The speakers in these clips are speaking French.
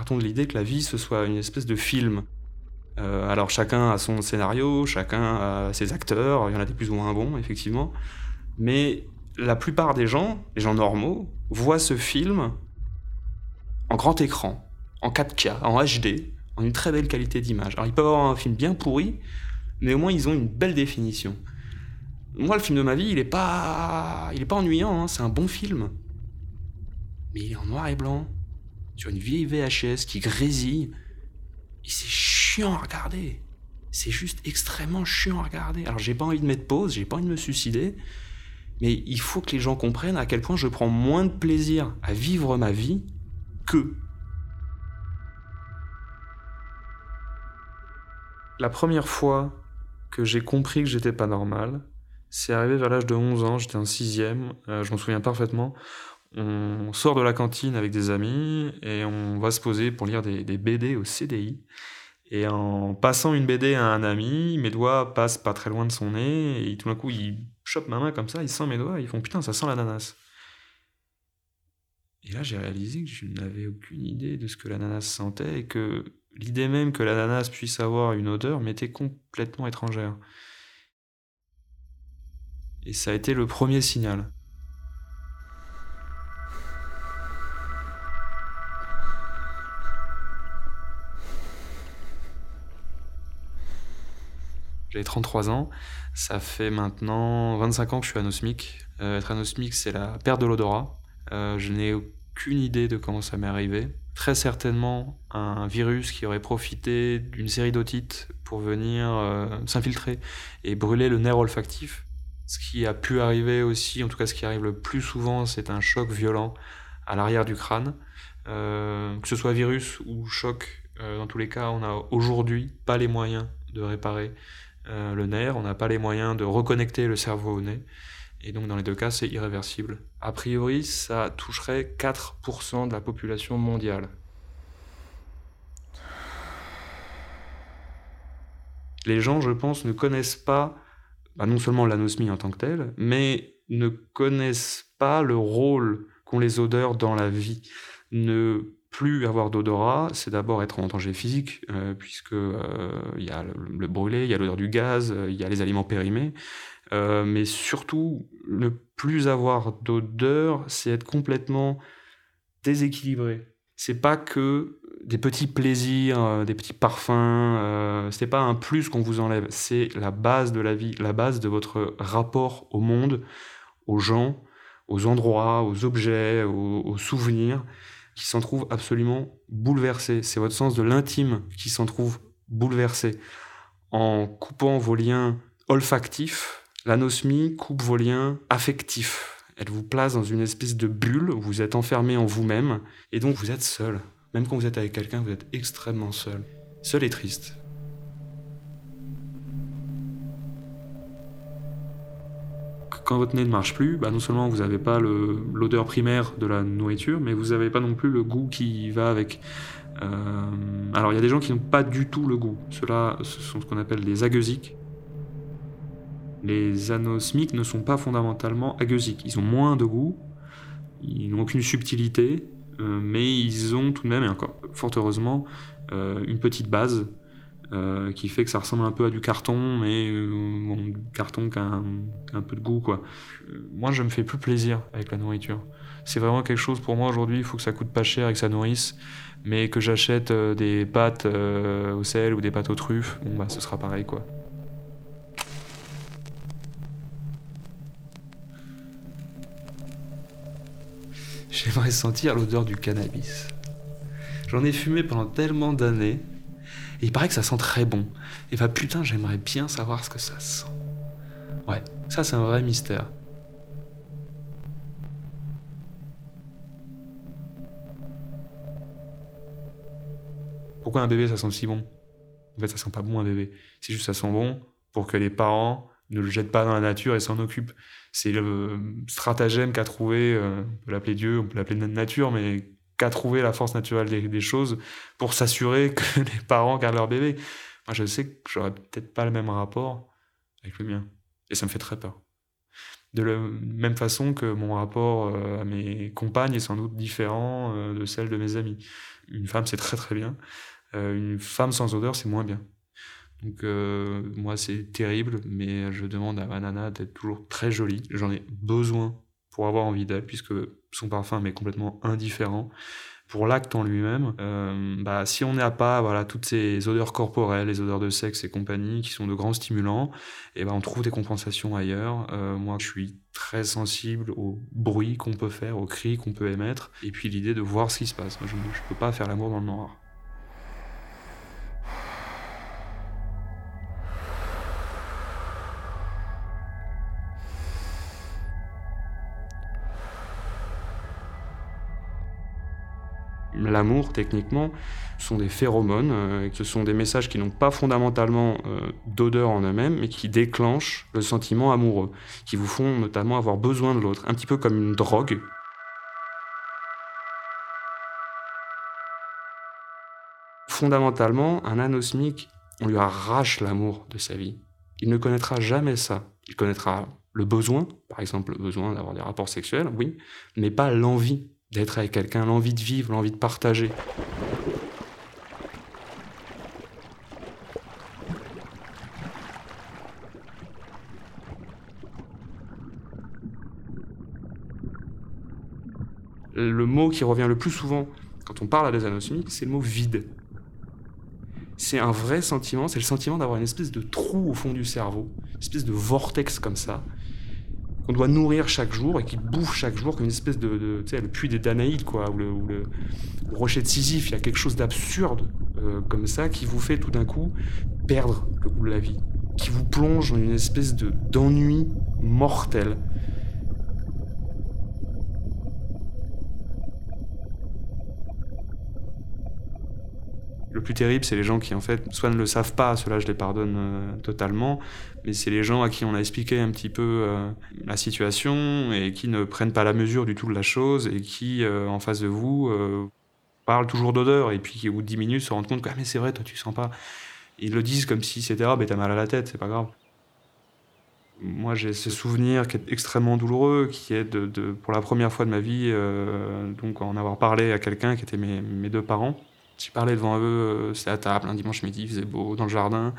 Partons de l'idée que la vie, ce soit une espèce de film. Euh, alors chacun a son scénario, chacun a ses acteurs, il y en a des plus ou moins bons, effectivement. Mais la plupart des gens, les gens normaux, voient ce film en grand écran, en 4K, en HD, en une très belle qualité d'image. Alors ils peuvent avoir un film bien pourri, mais au moins ils ont une belle définition. Moi, le film de ma vie, il est pas, il est pas ennuyant. Hein, c'est un bon film, mais il est en noir et blanc sur une vieille VHS qui grésille. Et c'est chiant à regarder. C'est juste extrêmement chiant à regarder. Alors j'ai pas envie de mettre pause, j'ai pas envie de me suicider, mais il faut que les gens comprennent à quel point je prends moins de plaisir à vivre ma vie que. La première fois que j'ai compris que j'étais pas normal, c'est arrivé vers l'âge de 11 ans, j'étais en sixième, euh, je m'en souviens parfaitement. On sort de la cantine avec des amis et on va se poser pour lire des, BD au CDI. Et en passant une BD à un ami, mes doigts passent pas très loin de son nez et tout d'un coup il chope ma main comme ça, il sent mes doigts, et ils font putain ça sent l'ananas. Et là j'ai réalisé que je n'avais aucune idée de ce que l'ananas sentait et que l'idée même que l'ananas puisse avoir une odeur m'était complètement étrangère. Et ça a été le premier signal. J'ai 33 ans, ça fait maintenant 25 ans que je suis anosmique. Euh, être anosmique, c'est la perte de l'odorat. Euh, je n'ai aucune idée de comment ça m'est arrivé. Très certainement un virus qui aurait profité d'une série d'otites pour venir euh, s'infiltrer et brûler le nerf olfactif. Ce qui a pu arriver aussi, en tout cas ce qui arrive le plus souvent, c'est un choc violent à l'arrière du crâne. que ce soit virus ou choc, dans tous les cas, on n'a aujourd'hui pas les moyens de réparer euh, le nerf, on n'a pas les moyens de reconnecter le cerveau au nez. Et donc dans les deux cas, c'est irréversible. A priori, ça toucherait 4% de la population mondiale. Les gens, je pense, ne connaissent pas bah, non seulement l'anosmie en tant que telle, mais ne connaissent pas le rôle qu'ont les odeurs dans la vie. Plus avoir d'odorat, c'est d'abord être en danger physique, euh, puisque euh, il y a le, brûlé, il y a l'odeur du gaz, euh, il y a les aliments périmés, mais surtout ne plus avoir d'odeur, c'est être complètement déséquilibré. C'est pas que des petits plaisirs, des petits parfums, c'est pas un plus qu'on vous enlève, c'est la base de la vie, la base de votre rapport au monde, aux gens, aux endroits, aux objets, aux souvenirs qui s'en trouve absolument bouleversé. C'est votre sens de l'intime qui s'en trouve bouleversé. En coupant vos liens olfactifs, l'anosmie coupe vos liens affectifs. Elle vous place dans une espèce de bulle où vous êtes enfermé en vous-même et donc vous êtes seul. Même quand vous êtes avec quelqu'un, vous êtes extrêmement seul. Seul et triste. Quand votre nez ne marche plus, bah non seulement vous n'avez pas l'odeur primaire de la nourriture, mais vous n'avez pas non plus le goût qui va avec. Euh, alors il y a des gens qui n'ont pas du tout le goût. Ceux-là, ce sont ce qu'on appelle les agueusiques. Les anosmiques ne sont pas fondamentalement agueusiques. Ils ont moins de goût, ils n'ont aucune subtilité, euh, mais ils ont tout de même, et encore fort heureusement, euh, une petite base euh, qui fait que ça ressemble un peu à du carton, mais euh, du carton qui a, un, peu de goût, quoi. Euh, moi, je me fais plus plaisir avec la nourriture. C'est vraiment quelque chose pour moi aujourd'hui, il faut que ça coûte pas cher et que ça nourrisse, mais que j'achète des pâtes au sel ou des pâtes aux truffes, bon bah ce sera pareil, quoi. J'aimerais sentir l'odeur du cannabis. J'en ai fumé pendant tellement d'années et il paraît que ça sent très bon. Et bah putain, j'aimerais bien savoir ce que ça sent. Ouais, ça c'est un vrai mystère. Pourquoi un bébé ça sent si bon? En fait, ça sent pas bon un bébé. C'est juste ça sent bon pour que les parents ne le jettent pas dans la nature et s'en occupent. C'est le stratagème qu'a trouvé, euh, on peut l'appeler Dieu, on peut l'appeler nature, mais qu'à trouver la force naturelle des, choses pour s'assurer que les parents gardent leur bébé. Moi, je sais que j'aurais peut-être pas le même rapport avec le mien. Et ça me fait très peur. De la même façon que mon rapport euh, à mes compagnes est sans doute différent euh, de celle de mes amis. Une femme, c'est très très bien. Euh, une femme sans odeur, c'est moins bien. Donc moi, c'est terrible, mais je demande à ma nana d'être toujours très jolie. J'en ai besoin pour avoir envie d'elle, puisque son parfum m'est complètement indifférent pour l'acte en lui-même, euh, bah, si on n'a pas voilà, toutes ces odeurs corporelles, les odeurs de sexe et compagnie, qui sont de grands stimulants, et eh ben, on trouve des compensations ailleurs. Euh, moi, je suis très sensible au bruit qu'on peut faire, aux cris qu'on peut émettre, et puis l'idée de voir ce qui se passe. Je ne peux pas faire l'amour dans le noir. L'amour, techniquement, sont des phéromones, euh, ce sont des messages qui n'ont pas fondamentalement euh, d'odeur en eux-mêmes, mais qui déclenchent le sentiment amoureux, qui vous font notamment avoir besoin de l'autre, un petit peu comme une drogue. Fondamentalement, un anosmique, on lui arrache l'amour de sa vie. Il ne connaîtra jamais ça. Il connaîtra le besoin, par exemple le besoin d'avoir des rapports sexuels, oui, mais pas l'envie d'être avec quelqu'un, l'envie de vivre, l'envie de partager. Le mot qui revient le plus souvent quand on parle à des anosmiques, c'est le mot vide. C'est un vrai sentiment, c'est le sentiment d'avoir une espèce de trou au fond du cerveau, une espèce de vortex comme ça, qu'on doit nourrir chaque jour et qui bouffe chaque jour comme une espèce de, tu sais, le puits des Danaïdes, quoi, ou le, rocher de Sisyphe. Il y a quelque chose d'absurde euh, comme ça qui vous fait tout d'un coup perdre le goût de la vie, qui vous plonge dans une espèce de d'ennui mortel. Le plus terrible, c'est les gens qui, en fait, soit ne le savent pas, cela je les pardonne euh, totalement, mais c'est les gens à qui on a expliqué un petit peu euh, la situation et qui ne prennent pas la mesure du tout de la chose et qui, euh, en face de vous, parlent toujours d'odeur et puis qui, au bout de 10 minutes, se rendent compte que ah, c'est vrai, toi tu sens pas. Ils le disent comme si c'était ah, ben t'as mal à la tête, c'est pas grave. Moi, j'ai ce souvenir qui est extrêmement douloureux, qui est de, pour la première fois de ma vie, donc en avoir parlé à quelqu'un qui était mes deux parents j'ai parlé devant eux, euh, c'est à table, un dimanche midi, il faisait beau, dans le jardin.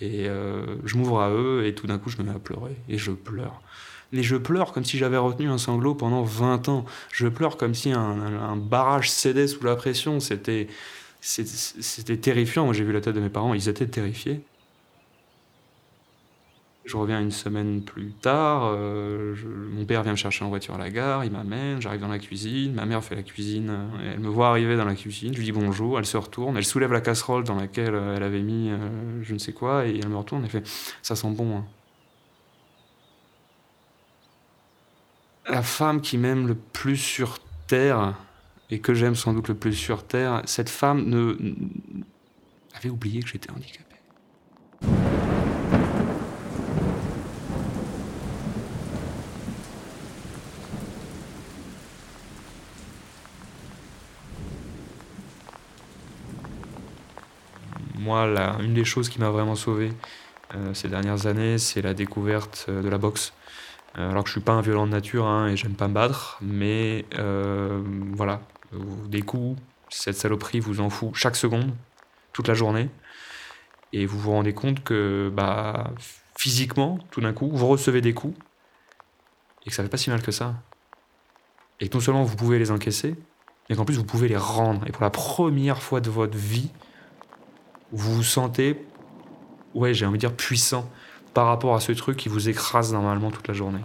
Et euh, je m'ouvre à eux, et tout d'un coup, je me mets à pleurer. Et je pleure. Et je pleure comme si j'avais retenu un sanglot pendant 20 ans. Je pleure comme si un, barrage cédait sous la pression. C'était, c'était terrifiant. Moi, j'ai vu la tête de mes parents, ils étaient terrifiés. Je reviens une semaine plus tard, euh, mon père vient me chercher en voiture à la gare, il m'amène, j'arrive dans la cuisine, ma mère fait la cuisine, euh, elle me voit arriver dans la cuisine, je lui dis bonjour, elle se retourne, elle soulève la casserole dans laquelle euh, elle avait mis je ne sais quoi, et elle me retourne et fait Ça sent bon. Hein. La femme qui m'aime le plus sur Terre, et que j'aime sans doute le plus sur Terre, cette femme ne... avait oublié que j'étais handicapé. Moi, une des choses qui m'a vraiment sauvé euh, ces dernières années, c'est la découverte euh, de la boxe. Euh, alors que je suis pas un violent de nature hein, et j'aime pas me battre, mais voilà, des coups, cette saloperie vous en fout chaque seconde, toute la journée, et vous vous rendez compte que bah, physiquement, tout d'un coup, vous recevez des coups et que ça fait pas si mal que ça. Et que non seulement vous pouvez les encaisser, mais qu'en plus vous pouvez les rendre. Et pour la première fois de votre vie, vous vous sentez, ouais, j'ai envie de dire puissant par rapport à ce truc qui vous écrase normalement toute la journée.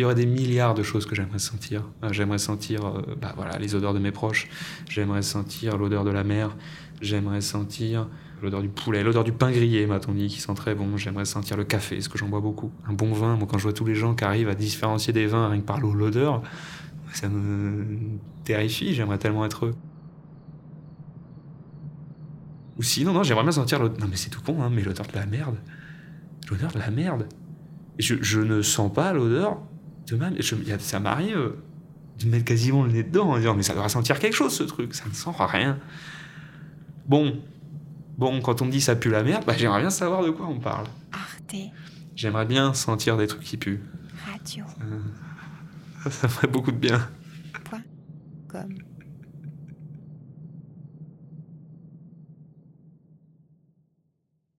il y aurait des milliards de choses que j'aimerais sentir. Euh, j'aimerais sentir euh, bah voilà, les odeurs de mes proches, j'aimerais sentir l'odeur de la mer, j'aimerais sentir l'odeur du poulet, l'odeur du pain grillé, m'a-t-on dit, qui sent très bon. J'aimerais sentir le café, ce que j'en bois beaucoup. Un bon vin, moi quand je vois tous les gens qui arrivent à différencier des vins rien que par l'odeur, ça me terrifie, j'aimerais tellement être eux. Ou sinon, non, j'aimerais bien sentir l'odeur... Non mais c'est tout con, hein, mais l'odeur de la merde. L'odeur de la merde. je, je ne sens pas l'odeur de même, je- ça m'arrive de mettre quasiment le nez dedans en disant mais ça doit sentir quelque chose ce truc, ça ne sent rien. Bon, bon, quand on me dit ça pue la merde, bah, j'aimerais bien savoir de quoi on parle. Arte J'aimerais bien sentir des trucs qui puent. Radio Ça ferait beaucoup de bien. comme